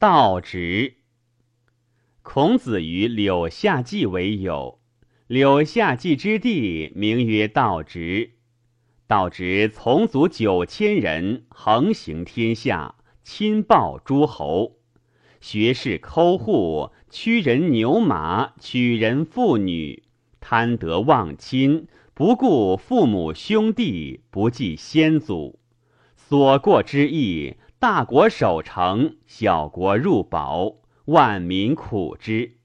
道直。孔子与柳下季为友，柳下季之地名曰道直。道直从族九千人，横行天下，亲报诸侯，学士抠户，屈人牛马，取人妇女，贪得忘亲，不顾父母兄弟，不计先祖，所过之意，大国守城，小国入保，万民苦之。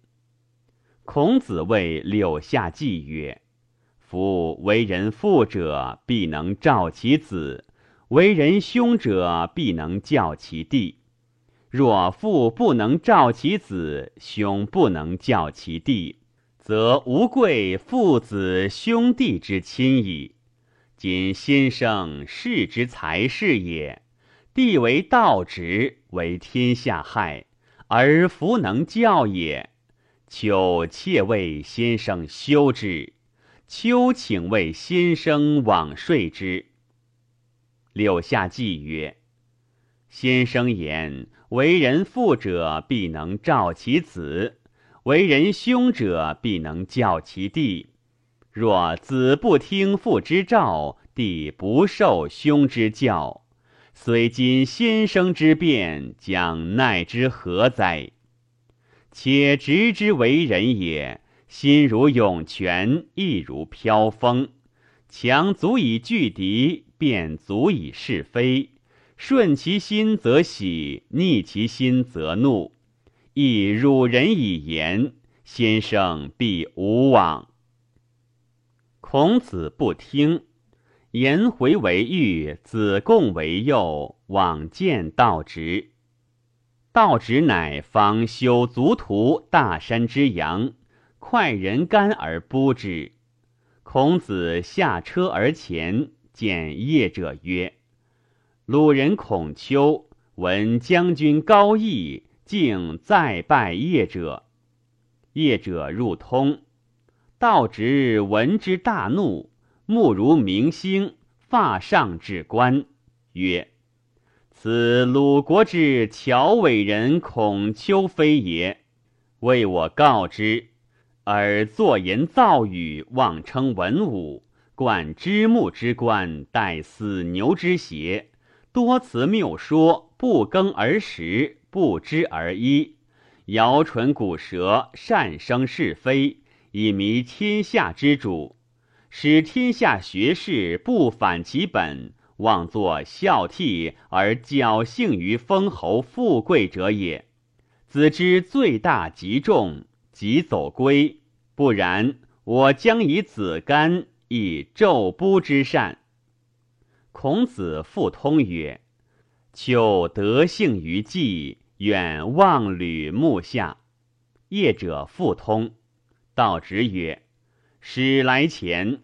孔子谓柳下季曰。夫为人父者，必能召其子；为人兄者，必能教其弟。若父不能召其子，兄不能教其弟，则无贵父子兄弟之亲矣。今先生世之才是也，地为道直，为天下害，而弗能教也。求妾为先生修之。秋请为先生往睡之。柳下季曰：“先生言，为人父者必能照其子，为人兄者必能教其弟。若子不听父之召，弟不受兄之教，虽今先生之变，将奈之何哉？且直之为人也。”心如涌泉，意如飘风。强足以拒敌，便足以是非。顺其心则喜，逆其心则怒。亦辱人以言，先生必无往。孔子不听，颜回为御，子贡为右，往见道直。道直乃方修足图大山之阳。快人干而不之。孔子下车而前，见业者曰：“鲁人孔丘闻将军高义，竟再拜业者。业者入通，道直闻之大怒，目如明星，发上至冠，曰：‘此鲁国之乔伟人孔丘非也？为我告之。’”而作言造语，妄称文武，冠之木之冠，戴死牛之鞋，多辞谬说，不耕而食，不知而衣，摇唇鼓舌，善生是非，以迷天下之主，使天下学士不反其本，妄作孝悌而侥幸于封侯富贵者也。子之罪大极重。即走归，不然，我将以子干以昼卜之善。孔子复通曰：“求德性于季，远望吕木下。”业者复通，道直曰：“使来前。”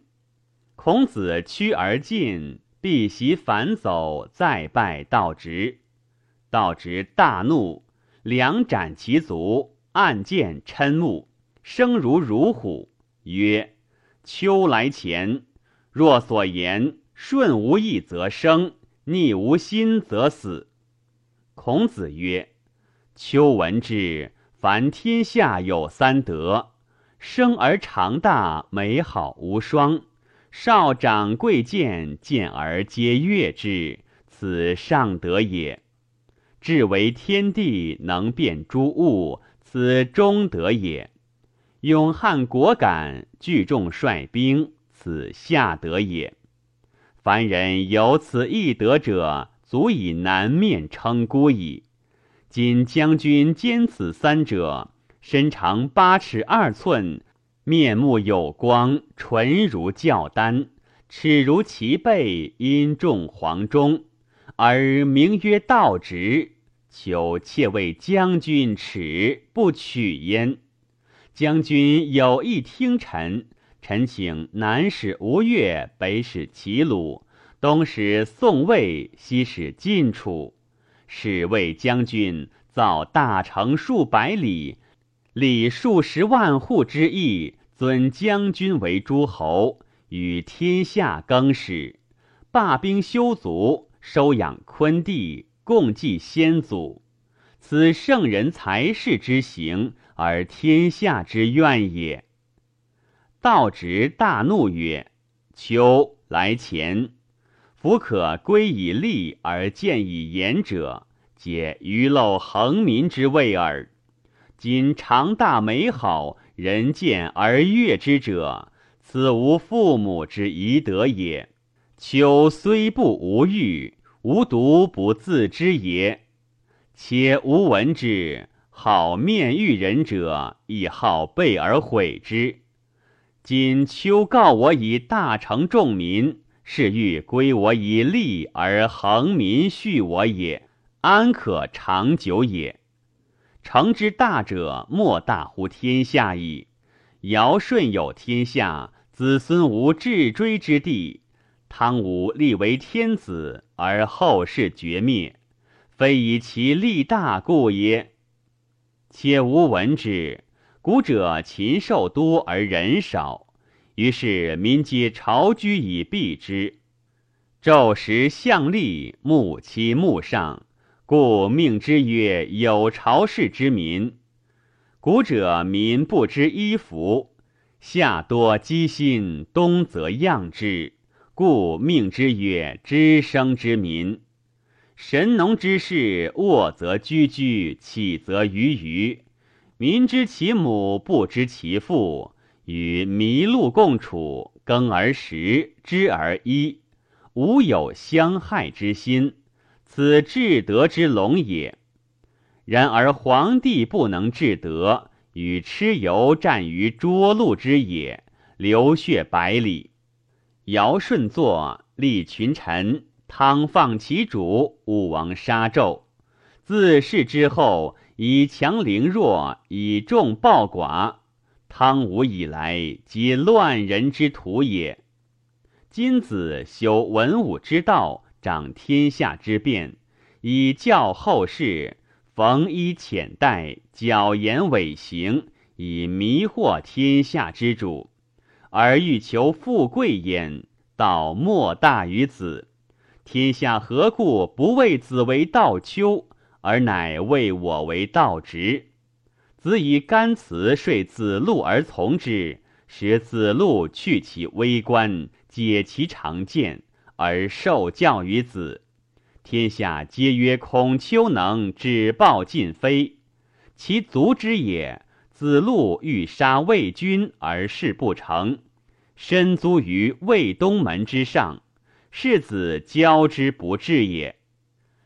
孔子趋而进，避席反走，再拜道直。道直大怒，两斩其足。暗见嗔目，声如如虎，曰：“秋来前，若所言顺无义则生，逆无心则死。”孔子曰：“秋闻之，凡天下有三德：生而长大，美好无双；少长贵贱，见而皆悦之，此上德也。至为天地，能变诸物。”此中德也，勇悍果敢，聚众率兵，此下德也。凡人有此一德者，足以南面称孤矣。今将军兼此三者，身长八尺二寸，面目有光，唇如教丹，齿如齐背，音重黄钟，而名曰道直。求妾为将军耻，不取焉。将军有意听臣，臣请南使吴越，北使齐鲁，东使宋魏，西使晋楚，使为将军造大城数百里，礼数十万户之邑，尊将军为诸侯，与天下更始，罢兵修族，收养昆弟。共祭先祖，此圣人才士之行，而天下之怨也。道直大怒曰：“秋来前，夫可归以利而见以言者，皆愚陋横民之谓耳。今长大美好，人见而悦之者，此无父母之遗德也。秋虽不无欲，无独不自知也。且吾闻之，好面遇人者，亦好备而毁之。”今秋告我以大成众民，是欲归我以利而恒民恤我也，安可长久也？成之大者，莫大乎天下矣。尧舜有天下，子孙无至追之地。汤武立为天子，而后世绝灭，非以其力大故也。且吾闻之。古者禽兽多而人少，于是民皆巢居以避之。昼时向立，暮期暮上，故命之曰有朝氏之民。古者民不知衣服，夏多积薪，冬则样之，故命之曰知生之民。神农之事，卧则居居，起则鱼鱼。民知其母，不知其父，与麋鹿共处，耕而食，织而衣，无有相害之心，此至德之隆也。然而皇帝不能至德，与蚩尤战于涿鹿之野，流血百里。尧舜作，立群臣，汤放其主，武王杀纣。自是之后。以强凌弱，以众暴寡。汤武以来，皆乱人之徒也。今子修文武之道，掌天下之变，以教后世；缝衣浅带，矫言伪行，以迷惑天下之主，而欲求富贵焉。道莫大于子，天下何故不为子为道丘？而乃谓我为道直，子以干辞说子路而从之，使子路去其微观，解其常见，而受教于子。天下皆曰孔丘能止暴尽非，其足之也。子路欲杀魏军而事不成，身租于魏东门之上，是子教之不至也。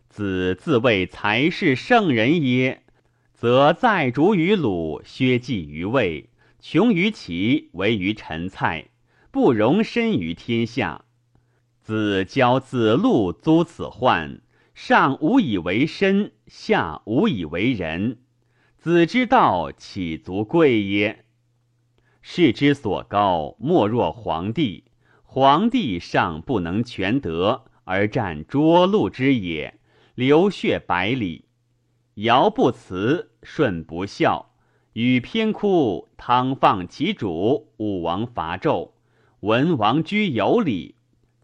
子自谓才是圣人耶？则在逐于鲁，削迹于魏，穷于齐，为于陈蔡，不容身于天下。子教子路租此患，上无以为身，下无以为人。子之道岂足贵耶？世之所高，莫若皇帝。皇帝尚不能全德，而占涿鹿之野。流血百里，尧不辞，舜不孝，禹偏哭，汤放其主，武王伐纣，文王居有礼。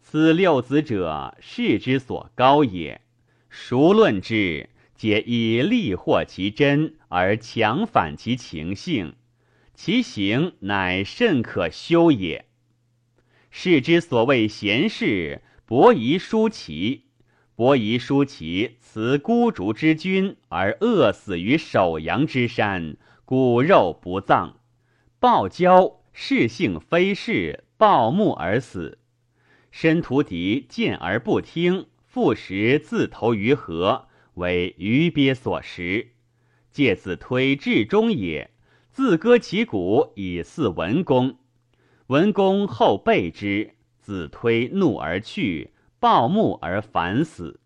此六子者，世之所高也。孰论之，皆以利获其真，而强反其情性，其行乃甚可修也。世之所谓贤士，伯夷叔齐。伯夷叔齐辞孤竹之君而饿死于首阳之山，骨肉不葬。暴交是性非是，暴木而死。申屠狄见而不听，复食自投于河，为鱼鳖所食。介子推至忠也，自割其骨以祀文公。文公后备之，子推怒而去。暴木而反死，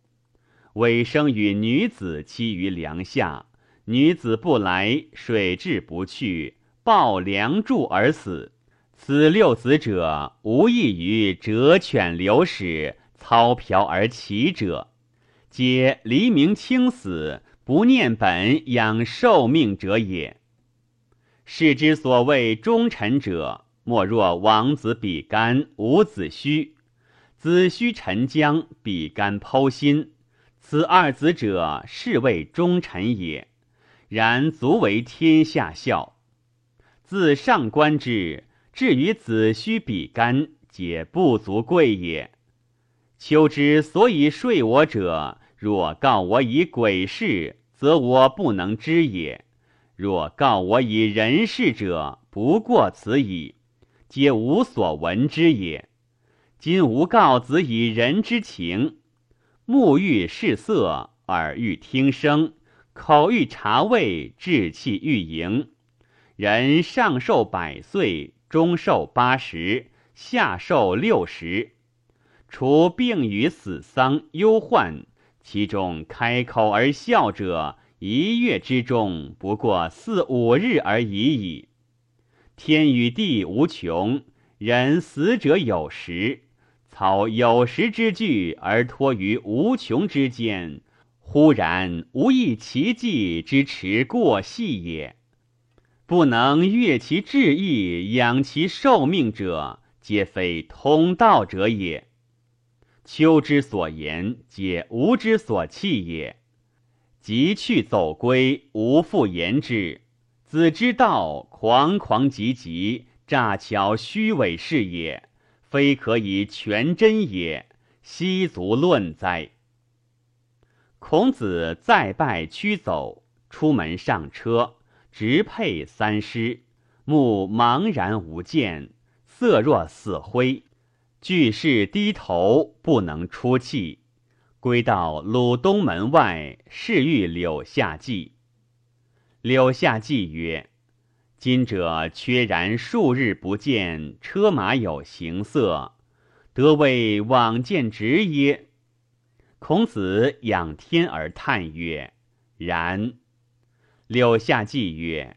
尾生与女子栖于梁下，女子不来，水至不去，抱梁柱而死。此六子者，无异于折犬流矢、操瓢而起者，皆黎明轻死，不念本，养寿命者也。世之所谓忠臣者，莫若王子比干、伍子胥。子胥沉江，比干剖心；此二子者，是谓忠臣也。然足为天下笑。自上观之，至于子虚比干，皆不足贵也。秋之所以睡我者，若告我以鬼事，则我不能知也；若告我以人事者，不过此矣，皆无所闻之也。今吾告子以人之情，目欲视色，耳欲听声，口欲察味，志气欲盈。人上寿百岁，中寿八十，下寿六十。除病与死丧忧患，其中开口而笑者，一月之中不过四五日而已矣。天与地无穷，人死者有时。操有时之聚而托于无穷之间，忽然无益其计之持过隙也。不能悦其志意，养其寿命者，皆非通道者也。秋之所言，皆吾之所弃也。即去走归，无复言之。子之道，狂狂急急，诈巧虚伪是也。非可以全真也，奚足论哉？孔子再拜屈走，出门上车，直佩三师，目茫然无见，色若死灰，俱是低头，不能出气。归到鲁东门外，侍遇柳下季。柳下季曰。今者缺然数日不见，车马有行色，得为往见直耶？孔子仰天而叹曰：“然。”柳下季曰：“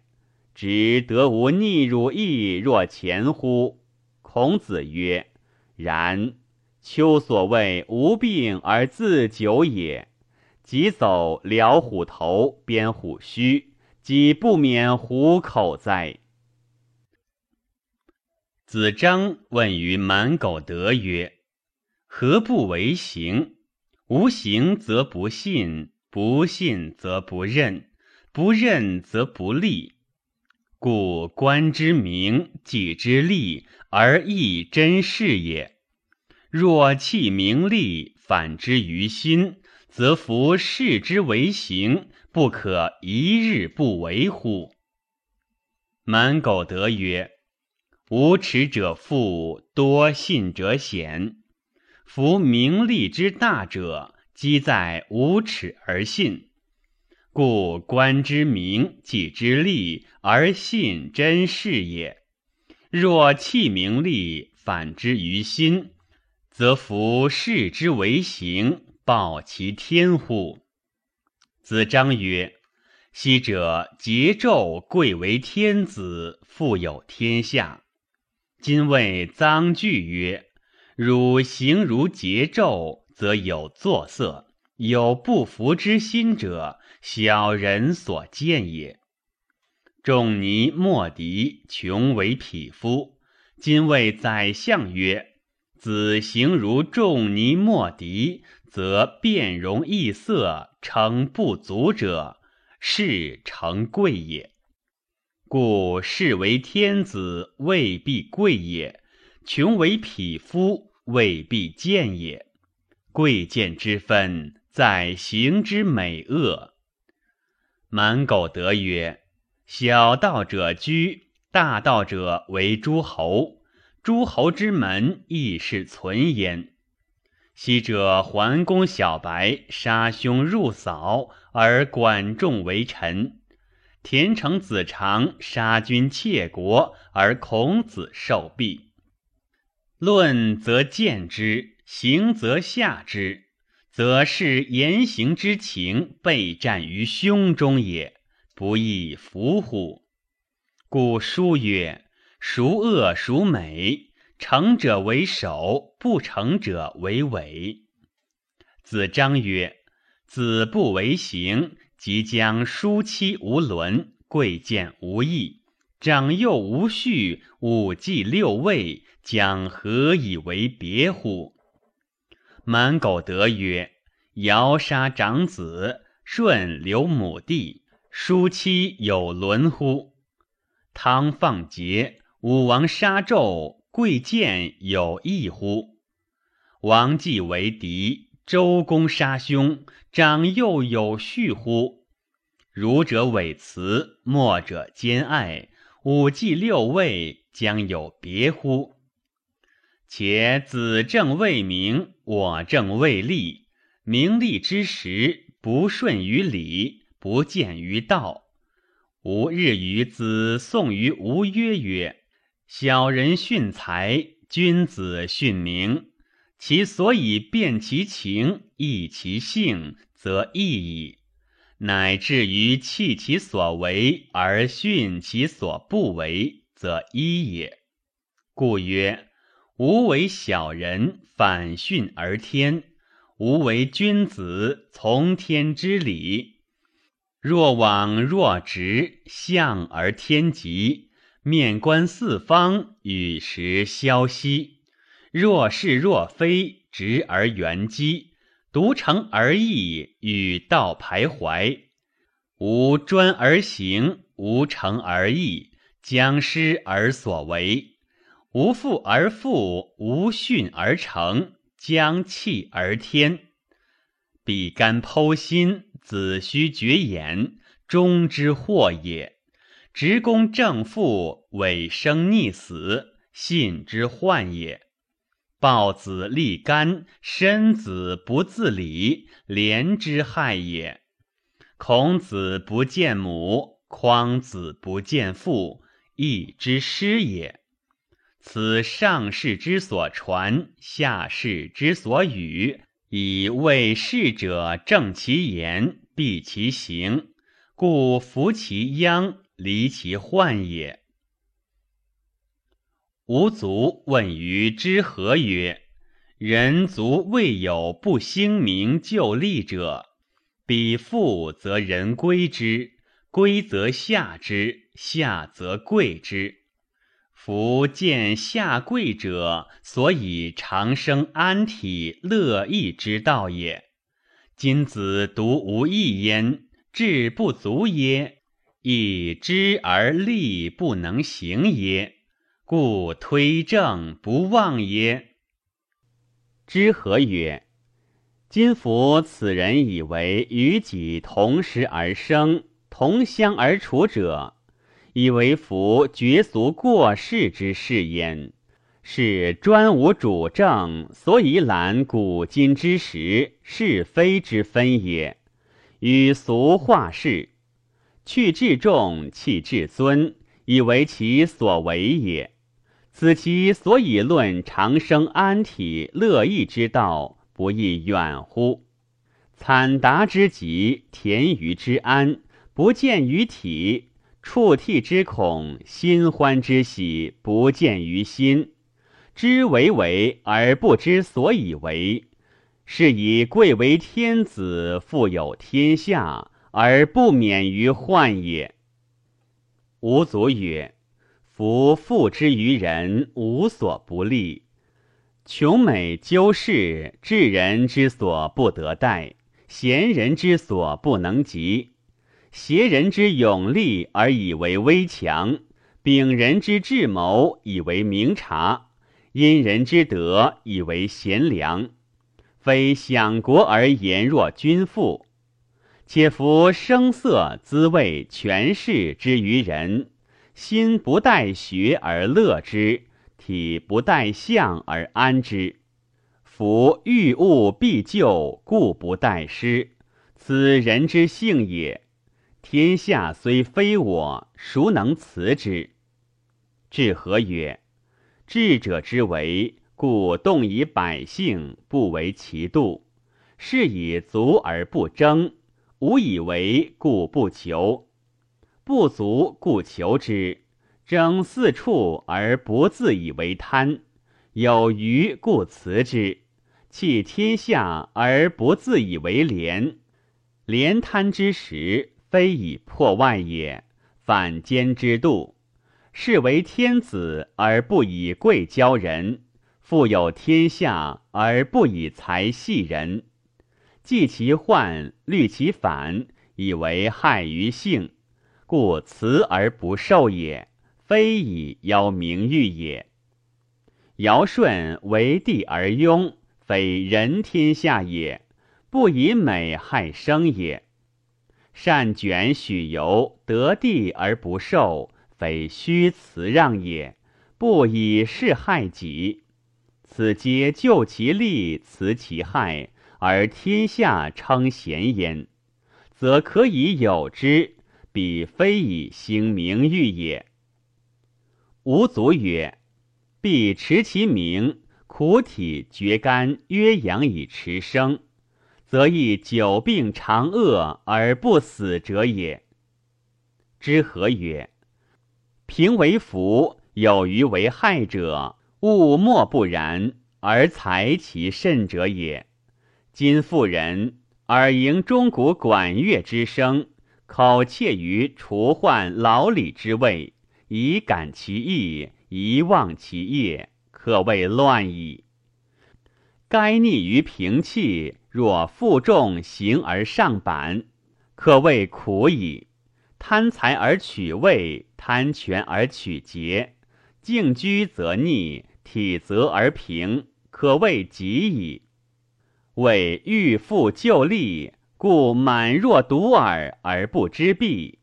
直得无逆汝意若前乎？”孔子曰：“然。秋所谓无病而自久也，即走辽虎头，鞭虎须。”己不免虎口哉？子张问于满苟得曰：“何不为行？无行则不信，不信则不任，不任则不立。故官之名，己之利，而亦真事也。若弃名利，反之于心，则夫视之为行。”不可一日不为乎？满苟得曰：“无耻者富，多信者显。夫名利之大者，积在无耻而信。故官之名，己之利，而信真事也。若弃名利，反之于心，则夫视之为行，报其天乎？”子张曰：“昔者桀纣贵为天子，富有天下。今谓臧句曰：‘汝行如桀纣，则有作色，有不服之心者，小人所见也。’仲尼莫迪穷为匹夫。今谓宰相曰：‘子行如仲尼莫迪。’”则变容易色，成不足者，是成贵也。故士为天子，未必贵也；穷为匹夫，未必贱也。贵贱之分，在行之美恶。满苟得曰：“小道者居，大道者为诸侯。诸侯之门，亦是存焉。”昔者桓公小白杀兄入嫂，而管仲为臣；田成子长杀君窃国，而孔子受弊。论则见之，行则下之，则是言行之情备战于胸中也，不亦服乎？故书曰：“孰恶孰美？”成者为首，不成者为尾。子张曰：“子不为行，即将叔妻无伦，贵贱无义，长幼无序，五季六位，将何以为别乎？”满苟得曰：“尧杀长子，舜留母弟，叔妻有伦乎？汤放桀，武王杀纣，贵贱有异乎？王继为敌，周公杀兄，长幼有序乎？儒者伪辞，墨者兼爱，五季六位，将有别乎？且子正未明，我正未立。名利之时，不顺于礼，不见于道。吾日与子送于吴曰：“曰小人训才，君子训名。其所以辨其情，异其性，则异矣。乃至于弃其所为而训其所不为，则一也。故曰。”吾为小人，反训而天；吾为君子，从天之理。若往若直，向而天极；面观四方，与时消息。若是若非，直而圆机；独成而异，与道徘徊。无专而行，无成而异，将失而所为。无父而父，无训而成，将弃而天。比干剖心，子虚绝眼，终之祸也。直公正父，委生逆死，信之患也。抱子立干，身子不自理，连之害也。孔子不见母，匡子不见父，义之师也。此上士之所传，下士之所语，以为士者正其言，避其行，故服其殃，离其患也。吾卒问于之何曰：“人卒未有不兴名就利者，彼富则人归之，归则下之，下则贵之。”夫见下贵者，所以长生安体乐义之道也。今子独无益焉，志不足耶？以知而力不能行耶？故推正不忘耶？知何曰：今夫此人以为与己同时而生，同乡而处者。以为夫绝俗过世之事焉，是专无主政，所以览古今之时是非之分也。与俗化事，去至重，弃至尊，以为其所为也。此其所以论长生安体乐义之道，不亦远乎？惨达之极，田于之安，不见于体。触涕之恐，心欢之喜，不见于心；知为为而不知所以为，是以贵为天子，富有天下，而不免于患也。吾祖曰：夫富之于人，无所不利；穷美究是，智人之所不得待，贤人之所不能及。挟人之勇力而以为威强，秉人之智谋以为明察，因人之德以为贤良，非享国而言若君父。且夫声色滋味权势之于人，心不待学而乐之，体不待相而安之。夫欲物必就，故不待失，此人之性也。天下虽非我，孰能辞之？至何曰：智者之为，故动以百姓，不为其度；是以足而不争，无以为，故不求；不足，故求之；争四处而不自以为贪，有余故辞之；弃天下而不自以为廉，廉贪之时。非以破外也，反间之度，是为天子而不以贵骄人，富有天下而不以财系人。济其患，虑其反，以为害于性，故辞而不受也，非以邀名誉也。尧舜为帝而庸，非人天下也，不以美害生也。善卷许由，得地而不受，非虚辞让也，不以是害己。此皆救其利，辞其害，而天下称贤焉，则可以有之。彼非以兴名誉也。吾祖曰：必持其名，苦体绝肝，曰阳以持生。则亦久病长恶而不死者也。知何曰？平为福，有余为害者，物莫不然，而才其甚者也。今妇人耳迎钟鼓管乐之声，口切于除患老李之位，以感其意，以忘其业，可谓乱矣。该逆于平气。若负重行而上板，可谓苦矣；贪财而取位，贪权而取节，静居则逆，体则而平，可谓极矣。为欲复就利，故满若独耳而不知弊；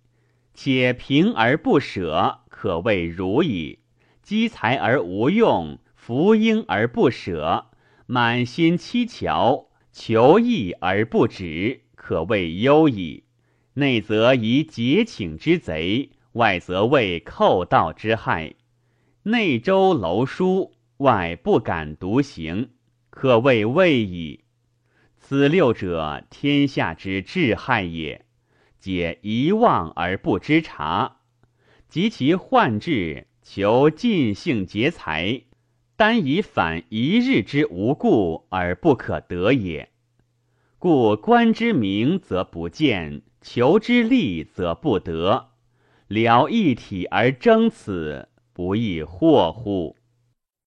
且平而不舍，可谓如矣。积财而无用，福婴而不舍，满心七巧。求义而不止，可谓忧矣。内则以结请之贼，外则为寇盗之害。内周楼书，外不敢独行，可谓畏矣。此六者，天下之至害也。皆遗忘而不知察，及其患至，求尽兴劫财。单以反一日之无故而不可得也，故观之明则不见，求之利则不得，聊一体而争此，不亦惑乎？